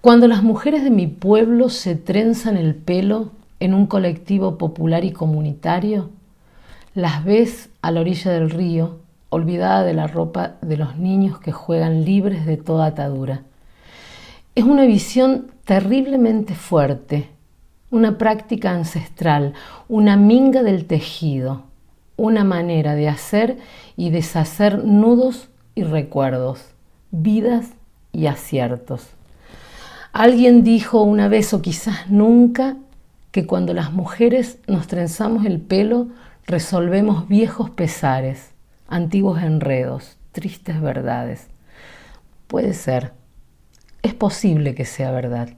Cuando las mujeres de mi pueblo se trenzan el pelo en un colectivo popular y comunitario, las ves a la orilla del río, olvidada de la ropa de los niños que juegan libres de toda atadura. Es una visión terriblemente fuerte, una práctica ancestral, una minga del tejido, una manera de hacer y deshacer nudos y recuerdos, vidas y aciertos. Alguien dijo una vez o quizás nunca que cuando las mujeres nos trenzamos el pelo resolvemos viejos pesares, antiguos enredos, tristes verdades. Puede ser, es posible que sea verdad.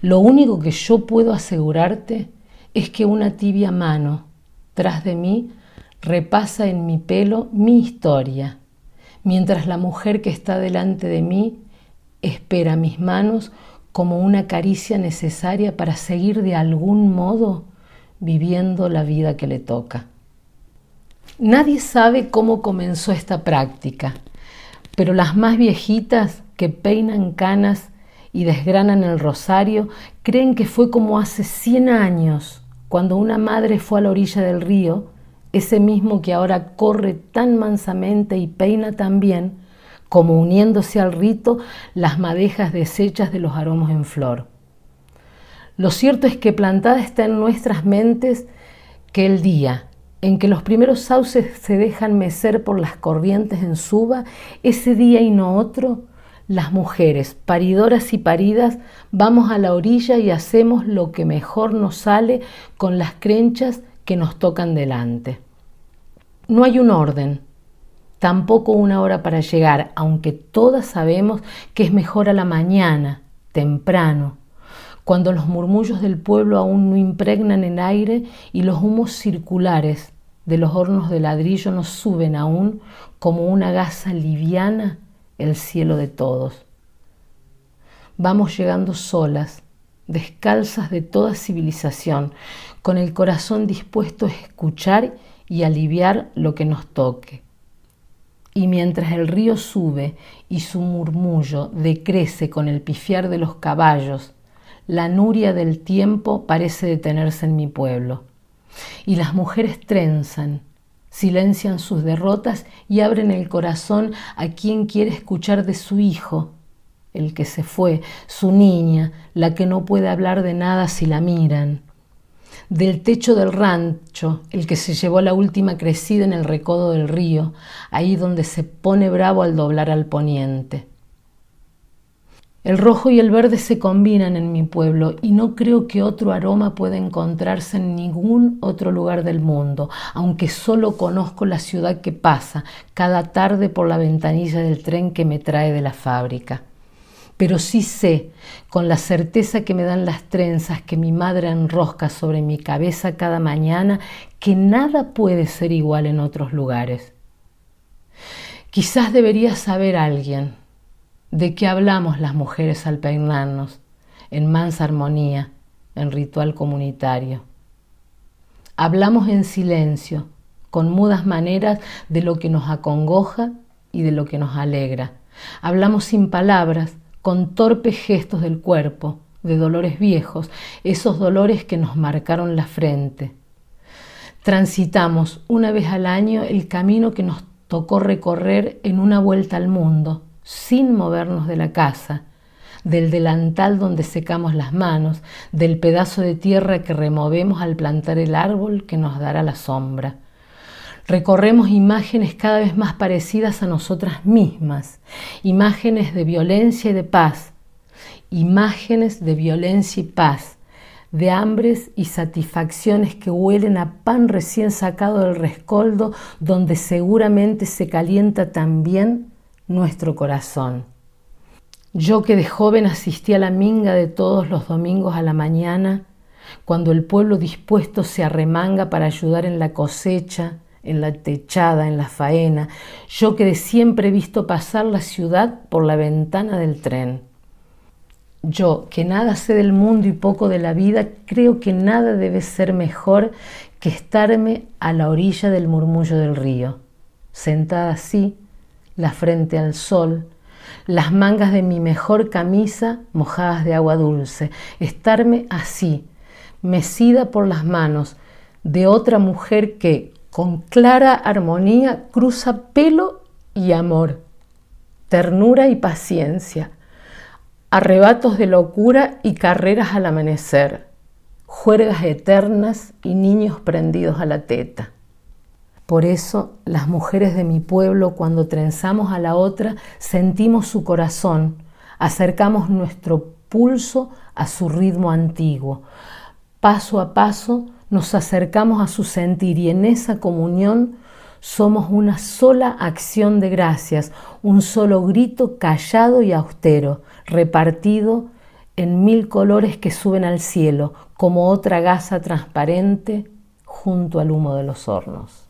Lo único que yo puedo asegurarte es que una tibia mano tras de mí repasa en mi pelo mi historia, mientras la mujer que está delante de mí espera mis manos como una caricia necesaria para seguir de algún modo viviendo la vida que le toca. Nadie sabe cómo comenzó esta práctica, pero las más viejitas que peinan canas y desgranan el rosario creen que fue como hace 100 años, cuando una madre fue a la orilla del río, ese mismo que ahora corre tan mansamente y peina tan bien, como uniéndose al rito las madejas deshechas de los aromos en flor. Lo cierto es que plantada está en nuestras mentes que el día en que los primeros sauces se dejan mecer por las corrientes en suba, ese día y no otro, las mujeres, paridoras y paridas, vamos a la orilla y hacemos lo que mejor nos sale con las crenchas que nos tocan delante. No hay un orden, tampoco una hora para llegar, aunque todas sabemos que es mejor a la mañana, temprano, cuando los murmullos del pueblo aún no impregnan el aire y los humos circulares de los hornos de ladrillo nos suben aún como una gasa liviana el cielo de todos. Vamos llegando solas, descalzas de toda civilización, con el corazón dispuesto a escuchar y aliviar lo que nos toque y mientras el río sube y su murmullo decrece con el pifiar de los caballos, la nuria del tiempo parece detenerse en mi pueblo. Y las mujeres trenzan, silencian sus derrotas y abren el corazón a quien quiere escuchar de su hijo, el que se fue, su niña, la que no puede hablar de nada si la miran del techo del rancho, el que se llevó la última crecida en el recodo del río, ahí donde se pone bravo al doblar al poniente. El rojo y el verde se combinan en mi pueblo y no creo que otro aroma pueda encontrarse en ningún otro lugar del mundo, aunque solo conozco la ciudad que pasa cada tarde por la ventanilla del tren que me trae de la fábrica pero sí sé, con la certeza que me dan las trenzas que mi madre enrosca sobre mi cabeza cada mañana, que nada puede ser igual en otros lugares. Quizás debería saber alguien de qué hablamos las mujeres al peinarnos, en mansa armonía, en ritual comunitario. Hablamos en silencio, con mudas maneras de lo que nos acongoja y de lo que nos alegra. Hablamos sin palabras, con torpes gestos del cuerpo, de dolores viejos, esos dolores que nos marcaron la frente. Transitamos una vez al año el camino que nos tocó recorrer en una vuelta al mundo, sin movernos de la casa, del delantal donde secamos las manos, del pedazo de tierra que removemos al plantar el árbol que nos dará la sombra. Recorremos imágenes cada vez más parecidas a nosotras mismas, imágenes de violencia y de paz, imágenes de violencia y paz, de hambres y satisfacciones que huelen a pan recién sacado del rescoldo, donde seguramente se calienta también nuestro corazón. Yo que de joven asistí a la minga de todos los domingos a la mañana, cuando el pueblo dispuesto se arremanga para ayudar en la cosecha, en la techada, en la faena, yo que siempre he visto pasar la ciudad por la ventana del tren. Yo, que nada sé del mundo y poco de la vida, creo que nada debe ser mejor que estarme a la orilla del murmullo del río, sentada así, la frente al sol, las mangas de mi mejor camisa mojadas de agua dulce, estarme así, mecida por las manos de otra mujer que, con clara armonía, cruza pelo y amor, ternura y paciencia, arrebatos de locura y carreras al amanecer, juergas eternas y niños prendidos a la teta. Por eso las mujeres de mi pueblo, cuando trenzamos a la otra, sentimos su corazón, acercamos nuestro pulso a su ritmo antiguo. Paso a paso nos acercamos a su sentir y en esa comunión somos una sola acción de gracias, un solo grito callado y austero, repartido en mil colores que suben al cielo, como otra gasa transparente junto al humo de los hornos.